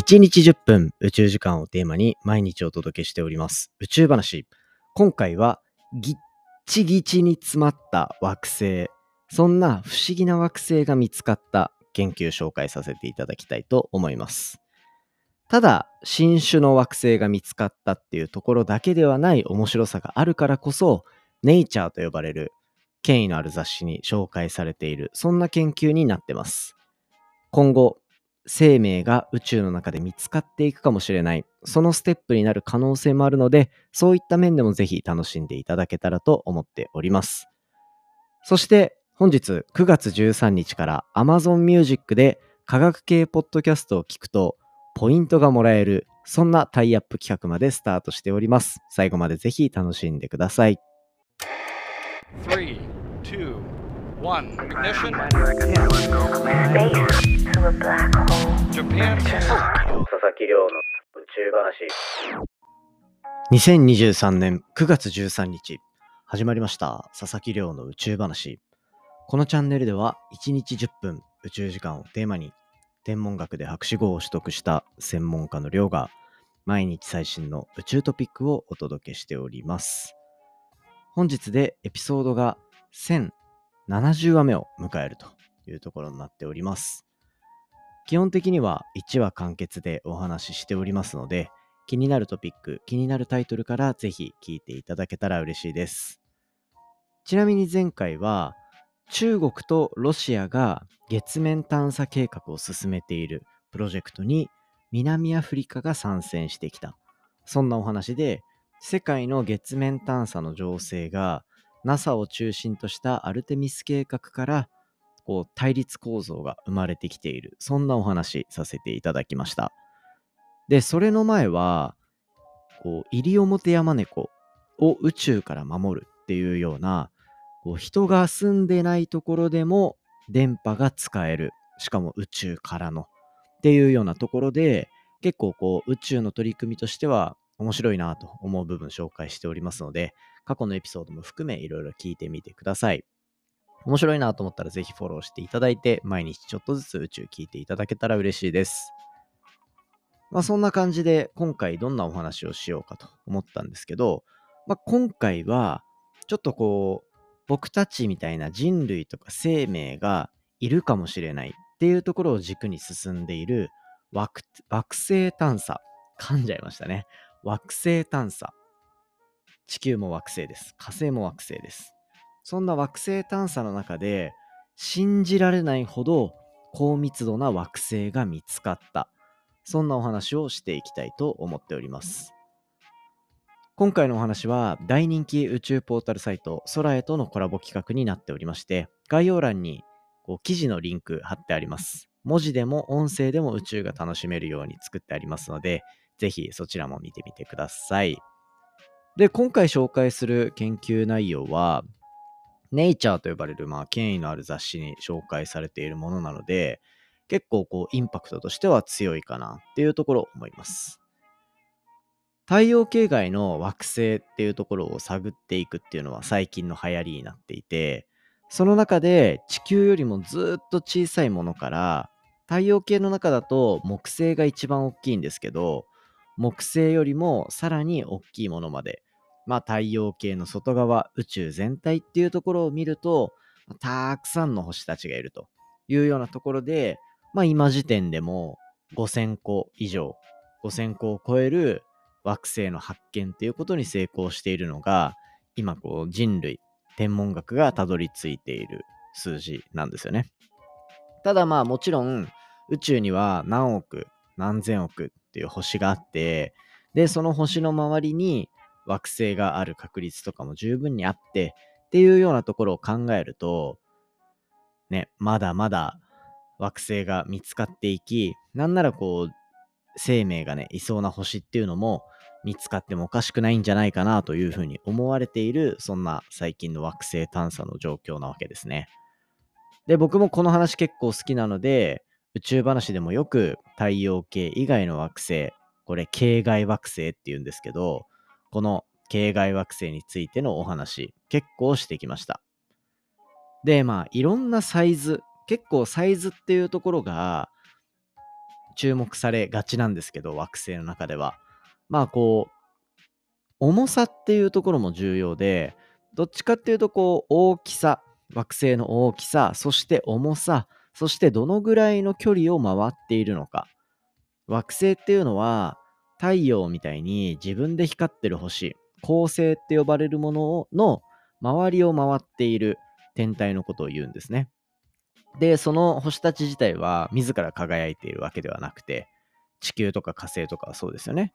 1日10分宇宙時間をテーマに毎日お届けしております宇宙話。今回はぎっちぎちに詰まった惑星。そんな不思議な惑星が見つかった研究紹介させていただきたいと思います。ただ、新種の惑星が見つかったっていうところだけではない面白さがあるからこそ、ネイチャーと呼ばれる権威のある雑誌に紹介されている、そんな研究になってます。今後、生命が宇宙の中で見つかっていくかもしれない、そのステップになる可能性もあるので、そういった面でもぜひ楽しんでいただけたらと思っております。そして本日9月13日から Amazon Music で科学系ポッドキャストを聞くとポイントがもらえる、そんなタイアップ企画までスタートしております。最後までぜひ楽しんでください。3 2 One, ignition. Japan. 2023年9月13日始まりました佐々木亮の宇宙話このチャンネルでは1日10分宇宙時間をテーマに天文学で博士号を取得した専門家の亮が毎日最新の宇宙トピックをお届けしております本日でエピソードが1000 70話目を迎えるというところになっております。基本的には1話完結でお話ししておりますので、気になるトピック、気になるタイトルからぜひ聞いていただけたら嬉しいです。ちなみに前回は、中国とロシアが月面探査計画を進めているプロジェクトに南アフリカが参戦してきた。そんなお話で、世界の月面探査の情勢が NASA を中心としたアルテミス計画からこう対立構造が生まれてきている。そんなお話させていただきました。でそれの前はこう西表山猫を宇宙から守るっていうようなこう人が住んでないところでも電波が使える。しかも宇宙からの。っていうようなところで結構こう宇宙の取り組みとしては面白いなと思う部分紹介しておりますので過去のエピソードも含めいろいろ聞いてみてください。面白いなと思ったらぜひフォローしていただいて、毎日ちょっとずつ宇宙聞いていただけたら嬉しいです。まあそんな感じで今回どんなお話をしようかと思ったんですけど、まあ今回はちょっとこう僕たちみたいな人類とか生命がいるかもしれないっていうところを軸に進んでいる惑星探査。噛んじゃいましたね。惑星探査。地球も惑星です。火星も惑星です。そんな惑星探査の中で信じられないほど高密度な惑星が見つかった。そんなお話をしていきたいと思っております。今回のお話は大人気宇宙ポータルサイト空へとのコラボ企画になっておりまして概要欄にこう記事のリンク貼ってあります。文字でも音声でも宇宙が楽しめるように作ってありますのでぜひそちらも見てみてください。で、今回紹介する研究内容は、ネイチャーと呼ばれる、まあ、権威のある雑誌に紹介されているものなので、結構こう、インパクトとしては強いかなっていうところを思います。太陽系外の惑星っていうところを探っていくっていうのは最近の流行りになっていて、その中で地球よりもずっと小さいものから太陽系の中だと木星が一番大きいんですけど木星よりもさらに大きいものまで、まあ、太陽系の外側宇宙全体っていうところを見るとたくさんの星たちがいるというようなところで、まあ、今時点でも5000個以上5000個を超える惑星の発見っていうことに成功しているのが今こう人類天文学がたどり着いている数字なんですよね。ただまあもちろん宇宙には何億何千億っていう星があって、で、その星の周りに惑星がある確率とかも十分にあって、っていうようなところを考えると、ね、まだまだ惑星が見つかっていき、なんならこう、生命がね、いそうな星っていうのも見つかってもおかしくないんじゃないかなというふうに思われている、そんな最近の惑星探査の状況なわけですね。で、僕もこの話結構好きなので、宇宙話でもよく太陽系以外の惑星、これ系外惑星っていうんですけど、この系外惑星についてのお話、結構してきました。で、まあ、いろんなサイズ、結構サイズっていうところが、注目されがちなんですけど、惑星の中では。まあこう、重さっていうところも重要で、どっちかっていうとこう、大きさ、惑星の大きさ、そして重さ、そしてどのぐらいの距離を回っているのか。惑星っていうのは、太陽みたいに自分で光ってる星、恒星って呼ばれるものの周りを回っている天体のことを言うんですね。で、その星たち自体は自ら輝いているわけではなくて、地球とか火星とかはそうですよね。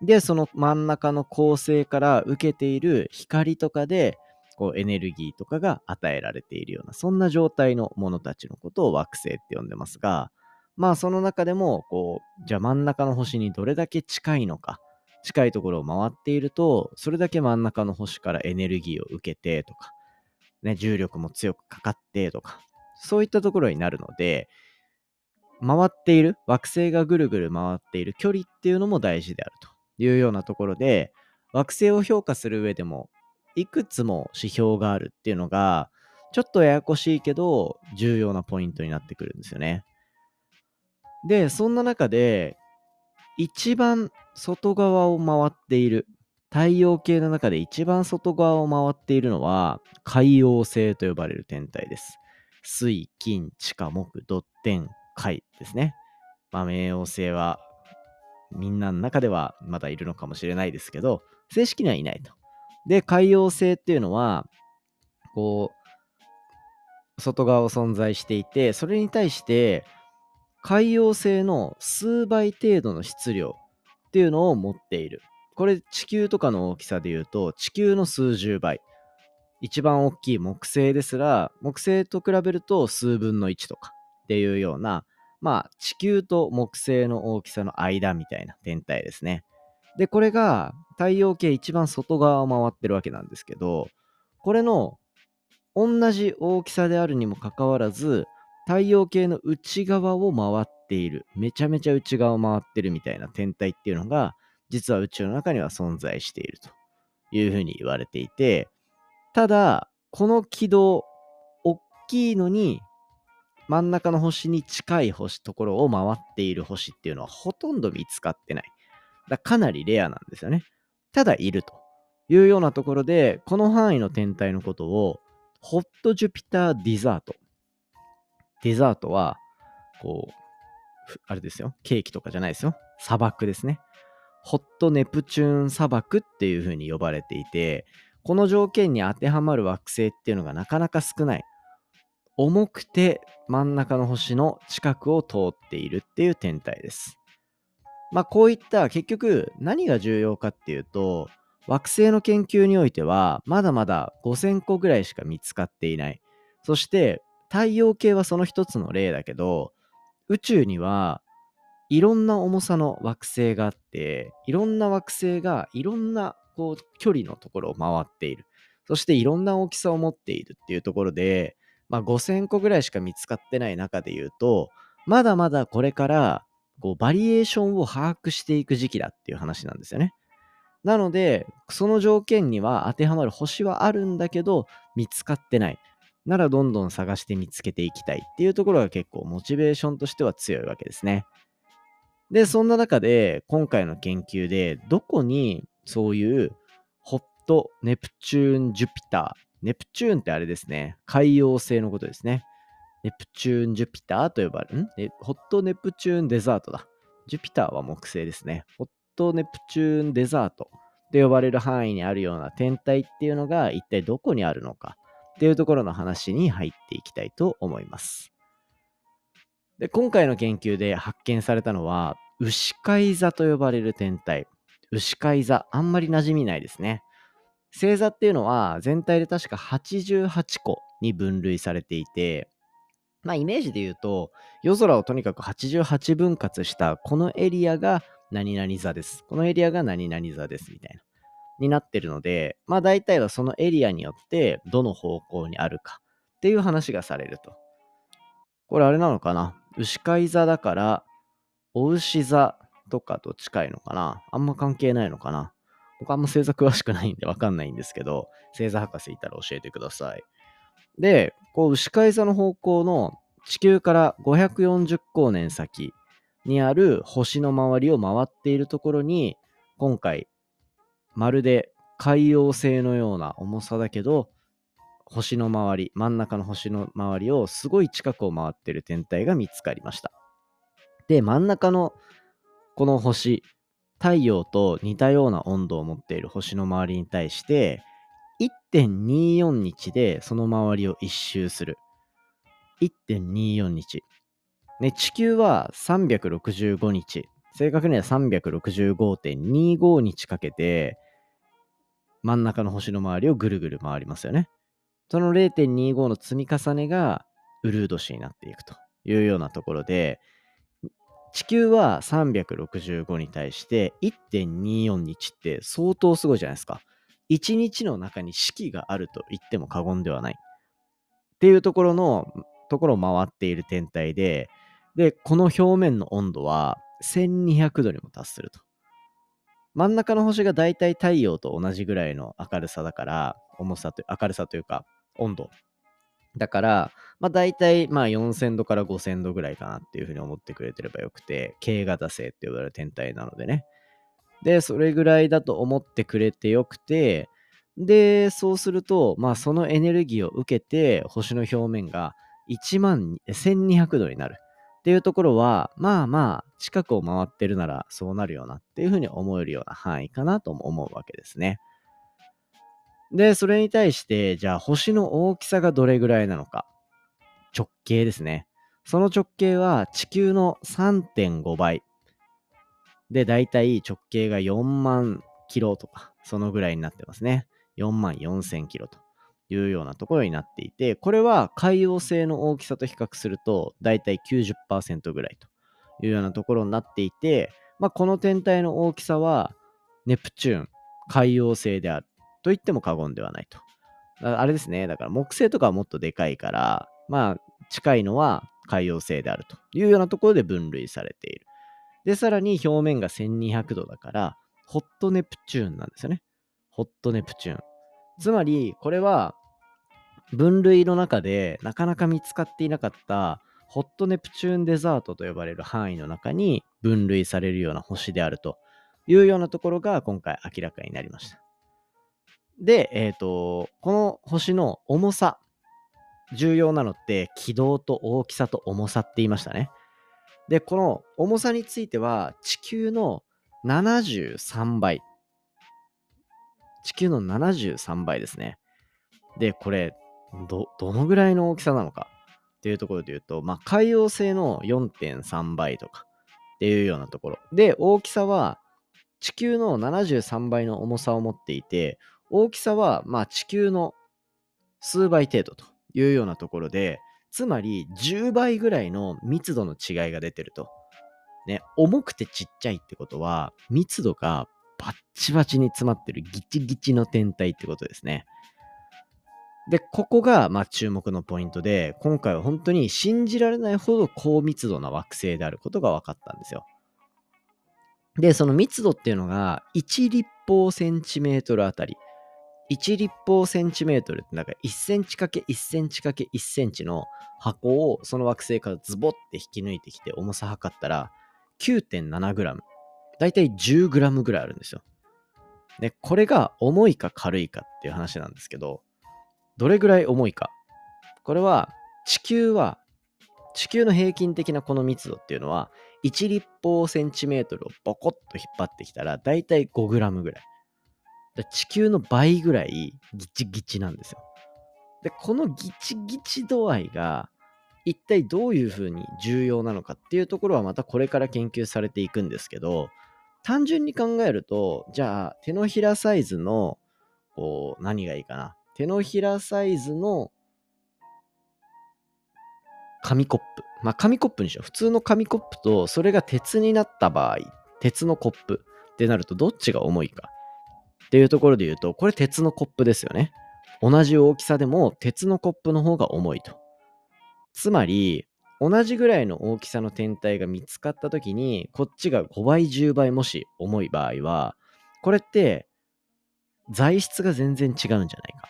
で、その真ん中の恒星から受けている光とかで、こうエネルギーとかが与えられているような、そんな状態のものたちのことを惑星って呼んでますが、まあその中でも、こう、じゃあ真ん中の星にどれだけ近いのか、近いところを回っていると、それだけ真ん中の星からエネルギーを受けてとか、ね、重力も強くかかってとか、そういったところになるので、回っている、惑星がぐるぐる回っている距離っていうのも大事であるというようなところで、惑星を評価する上でも、いくつも指標があるっていうのが、ちょっとややこしいけど、重要なポイントになってくるんですよね。で、そんな中で、一番外側を回っている、太陽系の中で一番外側を回っているのは、海王星と呼ばれる天体です。水、金、地下、木、土、天、海ですね。まあ、冥王星はみんなの中ではまだいるのかもしれないですけど、正式にはいないと。で、海王星っていうのは、こう、外側を存在していて、それに対して、海洋星の数倍程度の質量っていうのを持っている。これ地球とかの大きさで言うと地球の数十倍。一番大きい木星ですら、木星と比べると数分の1とかっていうような、まあ地球と木星の大きさの間みたいな天体ですね。で、これが太陽系一番外側を回ってるわけなんですけど、これの同じ大きさであるにもかかわらず、太陽系の内側を回っている、めちゃめちゃ内側を回ってるみたいな天体っていうのが、実は宇宙の中には存在しているというふうに言われていて、ただ、この軌道、大きいのに、真ん中の星に近い星ところを回っている星っていうのはほとんど見つかってない。だかなりレアなんですよね。ただいるというようなところで、この範囲の天体のことを、ホットジュピターディザート。デザートは、こう、あれですよ。ケーキとかじゃないですよ。砂漠ですね。ホットネプチューン砂漠っていう風に呼ばれていて、この条件に当てはまる惑星っていうのがなかなか少ない。重くて真ん中の星の近くを通っているっていう天体です。まあこういった結局何が重要かっていうと惑星の研究においてはまだまだ5000個ぐらいしか見つかっていない。そして太陽系はその一つの例だけど宇宙にはいろんな重さの惑星があっていろんな惑星がいろんなこう距離のところを回っている。そしていろんな大きさを持っているっていうところで、まあ、5000個ぐらいしか見つかってない中で言うと、まだまだこれからこうバリエーションを把握していく時期だっていう話なんですよね。なので、その条件には当てはまる星はあるんだけど、見つかってない。ならどんどん探して見つけていきたいっていうところが結構モチベーションとしては強いわけですね。で、そんな中で今回の研究でどこにそういうホットネプチューンジュピター。ネプチューンってあれですね。海洋星のことですね。ネプチューンジュピターと呼ばれる。ん？ホットネプチューンデザートだ。ジュピターは木星ですね。ホットネプチューンデザートと呼ばれる範囲にあるような天体っていうのが一体どこにあるのかっていうところの話に入っていきたいと思います。で今回の研究で発見されたのは、牛飼い座と呼ばれる天体。牛飼い座、あんまり馴染みないですね。星座っていうのは全体で確か88個に分類されていて、まあイメージで言うと、夜空をとにかく88分割したこのエリアが何々座です。このエリアが何々座です。みたいな。になってるので、まあ大体はそのエリアによってどの方向にあるかっていう話がされると。これあれなのかな？牛飼い座だから、お牛座とかと近いのかな？あんま関係ないのかな？僕あんま星座詳しくないんでわかんないんですけど、星座博士いたら教えてください。で、こう牛飼い座の方向の地球から540光年先にある星の周りを回っているところに、今回、まるで海洋星のような重さだけど、星の周り、真ん中の星の周りをすごい近くを回っている天体が見つかりました。で、真ん中のこの星、太陽と似たような温度を持っている星の周りに対して、1.24日でその周りを一周する。1.24日。ね、地球は365日。正確には365.25日かけて、真ん中の星の周りをぐるぐる回りますよね。その0.25の積み重ねがウルード氏になっていくというようなところで、地球は365に対して1.24日って相当すごいじゃないですか。1日の中に四季があると言っても過言ではない。っていうところの、ところを回っている天体で、で、この表面の温度は1200度にも達すると。真ん中の星がだいたい太陽と同じぐらいの明るさだから、重さと明るさというか、温度。だから、まあ大体まあ4000度から5000度ぐらいかなっていうふうに思ってくれてればよくて、K 型星って呼ばれる天体なのでね。で、それぐらいだと思ってくれてよくて、で、そうすると、まあそのエネルギーを受けて星の表面が1万1200度になる。っていうところは、まあまあ、近くを回ってるならそうなるよなっていうふうに思えるような範囲かなとも思うわけですね。で、それに対して、じゃあ星の大きさがどれぐらいなのか。直径ですね。その直径は地球の3.5倍。で、だいたい直径が4万キロとか、そのぐらいになってますね。4万4千キロというようなところになっていて、これは海洋性の大きさと比較すると、だいたい90%ぐらいというようなところになっていて、まあ、この天体の大きさは、ネプチューン、海洋性であると言っても過言ではないと。あれですね、だから木星とかはもっとでかいから、まあ、近いのは海洋性であるというようなところで分類されている。で、さらに表面が1200度だから、ホットネプチューンなんですよね。ホットネプチューン。つまり、これは分類の中でなかなか見つかっていなかったホットネプチューンデザートと呼ばれる範囲の中に分類されるような星であるというようなところが今回明らかになりました。で、えっ、ー、と、この星の重さ、重要なのって軌道と大きさと重さって言いましたね。で、この重さについては地球の73倍。地球の73倍ですね。で、これ、ど、どのぐらいの大きさなのかっていうところで言うと、まあ、海洋性の4.3倍とかっていうようなところ。で、大きさは地球の73倍の重さを持っていて、大きさはまあ地球の数倍程度というようなところで、つまり10倍ぐらいの密度の違いが出てると。ね、重くてちっちゃいってことは、密度がバッチバチに詰まってるギチギチの天体ってことですね。で、ここが、まあ、注目のポイントで、今回は本当に信じられないほど高密度な惑星であることが分かったんですよ。で、その密度っていうのが、1立方センチメートルあたり。1立方センチメートルってなんか1センチかけ1センチかけ1センチの箱をその惑星からズボって引き抜いてきて重さ測ったら9.7グラム。だいたい10グラムぐらいあるんですよ。で、これが重いか軽いかっていう話なんですけど、どれぐらい重いか。これは地球は、地球の平均的なこの密度っていうのは、1立方センチメートルをボコッと引っ張ってきたら、だいたい5グラムぐらい。地球の倍ぐらいギチギチなんですよ。で、このギチギチ度合いが、一体どういうふうに重要なのかっていうところはまたこれから研究されていくんですけど、単純に考えると、じゃあ手のひらサイズの、こう、何がいいかな？手のひらサイズの紙コップ。まあ、紙コップにしよう。普通の紙コップと、それが鉄になった場合、鉄のコップってなると、どっちが重いか？っていうところで言うと、これ鉄のコップですよね。同じ大きさでも鉄のコップの方が重いと。つまり、同じぐらいの大きさの天体が見つかった時に、こっちが5倍、10倍もし重い場合は、これって材質が全然違うんじゃないか。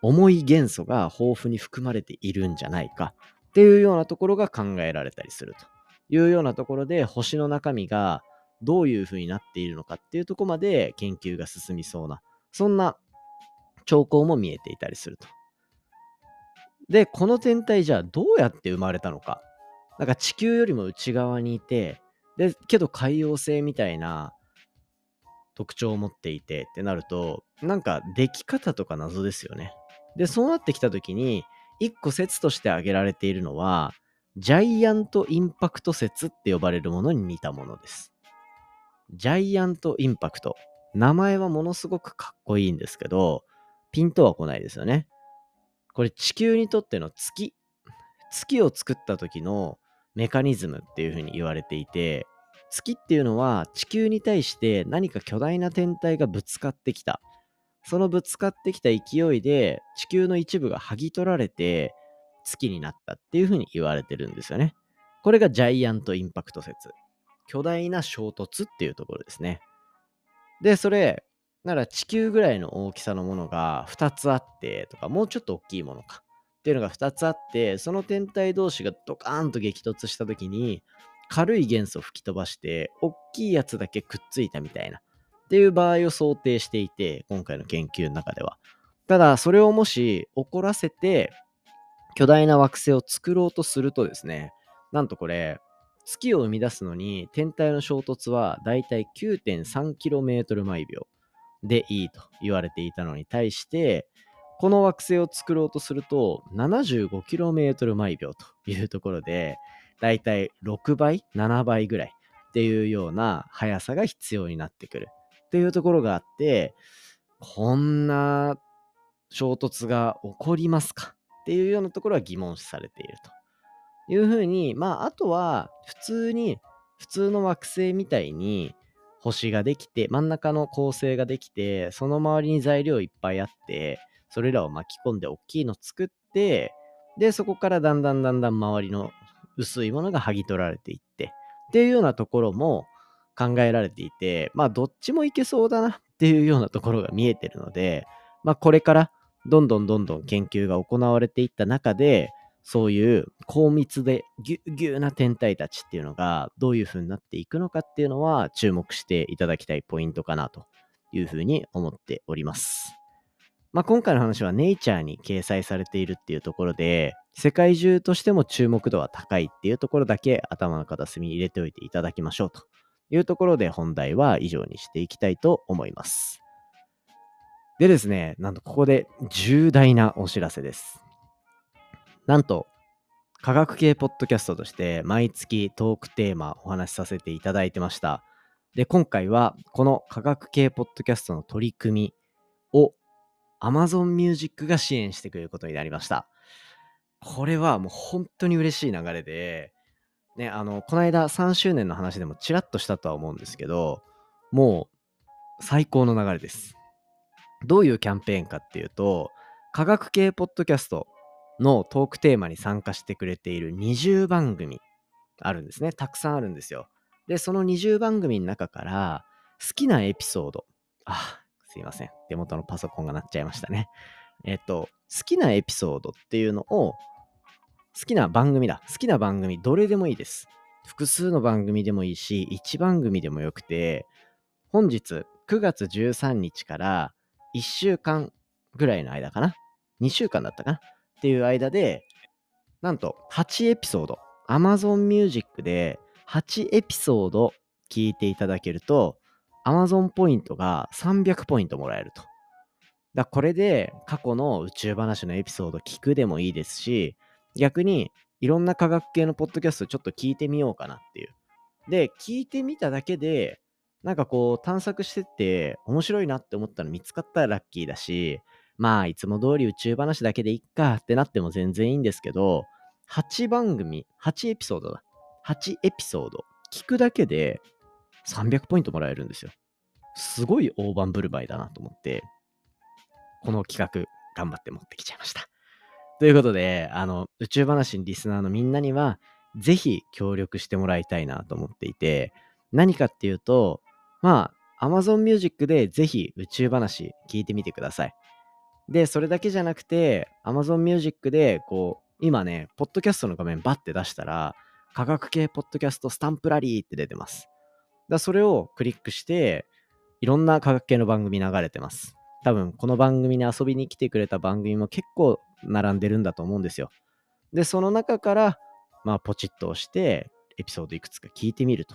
重い元素が豊富に含まれているんじゃないかっていうようなところが考えられたりするというようなところで星の中身がどういう風になっているのかっていうとこまで研究が進みそうな、そんな兆候も見えていたりすると。で、この天体じゃあどうやって生まれたのか。なんか地球よりも内側にいて、で、けど海洋性みたいな特徴を持っていてってなると、なんか出来方とか謎ですよね。で、そうなってきた時に、一個説として挙げられているのは、ジャイアントインパクト説って呼ばれるものに似たものです。ジャイアントインパクト。名前はものすごくかっこいいんですけど、ピンとは来ないですよね。これ地球にとっての月。月を作った時のメカニズムっていうふうに言われていて、月っていうのは地球に対して何か巨大な天体がぶつかってきた。そのぶつかってきた勢いで地球の一部が剥ぎ取られて月になったっていうふうに言われてるんですよね。これがジャイアントインパクト説。巨大な衝突っていうところですね。で、それ、なら地球ぐらいの大きさのものが2つあってとか、もうちょっと大きいものかっていうのが2つあって、その天体同士がドカーンと激突した時に、軽い元素を吹き飛ばして、大きいやつだけくっついたみたいなっていう場合を想定していて、今回の研究の中では。ただ、それをもし起こらせて、巨大な惑星を作ろうとするとですね、なんとこれ、月を生み出すのに天体の衝突はだいたい 9.3km 毎秒でいいと言われていたのに対してこの惑星を作ろうとすると 75km 毎秒というところでだいたい6倍7倍ぐらいっていうような速さが必要になってくるっていうところがあってこんな衝突が起こりますかっていうようなところは疑問視されていると。いうふうに、まあ、あとは、普通に、普通の惑星みたいに、星ができて、真ん中の構成ができて、その周りに材料いっぱいあって、それらを巻き込んで大きいの作って、で、そこからだんだんだんだん周りの薄いものが剥ぎ取られていって、っていうようなところも考えられていて、まあ、どっちもいけそうだなっていうようなところが見えてるので、まあ、これからどんどんどんどん研究が行われていった中で、そういう高密でぎゅぎゅな天体たちっていうのがどういう風になっていくのかっていうのは注目していただきたいポイントかなというふうに思っております。まあ、今回の話はネイチャーに掲載されているっていうところで世界中としても注目度は高いっていうところだけ頭の片隅に入れておいていただきましょうというところで本題は以上にしていきたいと思います。でですね、なんとここで重大なお知らせです。なんと、科学系ポッドキャストとして毎月トークテーマお話しさせていただいてました。で、今回はこの科学系ポッドキャストの取り組みを Amazon Music が支援してくれることになりました。これはもう本当に嬉しい流れで、ね、あの、この間3周年の話でもちらっとしたとは思うんですけど、もう最高の流れです。どういうキャンペーンかっていうと、科学系ポッドキャストのトークテーマに参加してくれている20番組あるんですね。たくさんあるんですよ。で、その20番組の中から好きなエピソード。あ、すいません。手元のパソコンが鳴っちゃいましたね。えっと、好きなエピソードっていうのを、好きな番組だ。好きな番組、どれでもいいです。複数の番組でもいいし、1番組でもよくて、本日9月13日から1週間ぐらいの間かな？2週間だったかな？っていう間で、なんと8エピソード、Amazon Music で8エピソード聞いていただけると、Amazon ポイントが300ポイントもらえると。だこれで過去の宇宙話のエピソード聞くでもいいですし、逆にいろんな科学系のポッドキャストちょっと聞いてみようかなっていう。で、聞いてみただけで、なんかこう探索してって面白いなって思ったの見つかったらラッキーだし、まあ、いつも通り宇宙話だけでいっかってなっても全然いいんですけど、8番組、8エピソードだ。8エピソード。聞くだけで300ポイントもらえるんですよ。すごい大盤振る舞いだなと思って、この企画頑張って持ってきちゃいました。ということで、あの、宇宙話にリスナーのみんなには、ぜひ協力してもらいたいなと思っていて、何かっていうと、まあ、Amazon Music でぜひ宇宙話聞いてみてください。で、それだけじゃなくて、Amazon Music で、こう、今ね、ポッドキャストの画面バッて出したら、科学系ポッドキャストスタンプラリーって出てます。だそれをクリックして、いろんな科学系の番組流れてます。多分、この番組に遊びに来てくれた番組も結構並んでるんだと思うんですよ。で、その中から、まあ、ポチッと押して、エピソードいくつか聞いてみると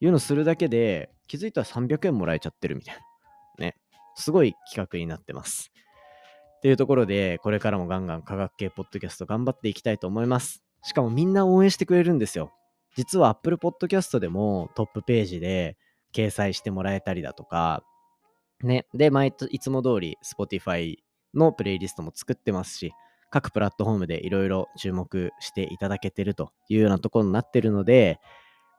いうのをするだけで、気づいたら300円もらえちゃってるみたいな。ね。すごい企画になってます。っていうところで、これからもガンガン科学系ポッドキャスト頑張っていきたいと思います。しかもみんな応援してくれるんですよ。実は Apple Podcast でもトップページで掲載してもらえたりだとか、ね。で、毎いつも通り Spotify のプレイリストも作ってますし、各プラットフォームでいろいろ注目していただけてるというようなところになってるので、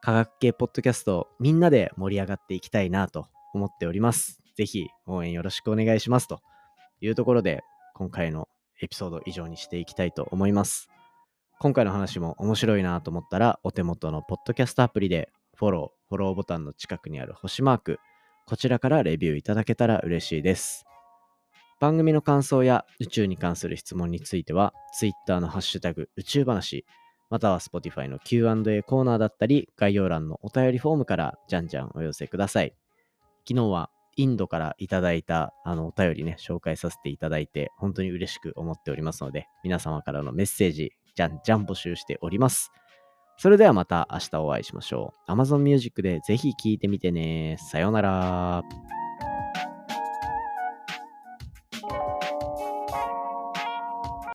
科学系ポッドキャストみんなで盛り上がっていきたいなと思っております。ぜひ応援よろしくお願いしますというところで、今回のエピソード以上にしていきたいと思います。今回の話も面白いなと思ったら、お手元のポッドキャストアプリでフォロー、フォローボタンの近くにある星マーク、こちらからレビューいただけたら嬉しいです。番組の感想や宇宙に関する質問については、Twitter のハッシュタグ宇宙話、または Spotify の Q&A コーナーだったり、概要欄のお便りフォームからじゃんじゃんお寄せください。昨日はインドからいただいたあのお便りね、紹介させていただいて、本当に嬉しく思っておりますので、皆様からのメッセージ、じゃんじゃん募集しております。それではまた明日お会いしましょう。Amazon Music でぜひ聴いてみてね。さようなら。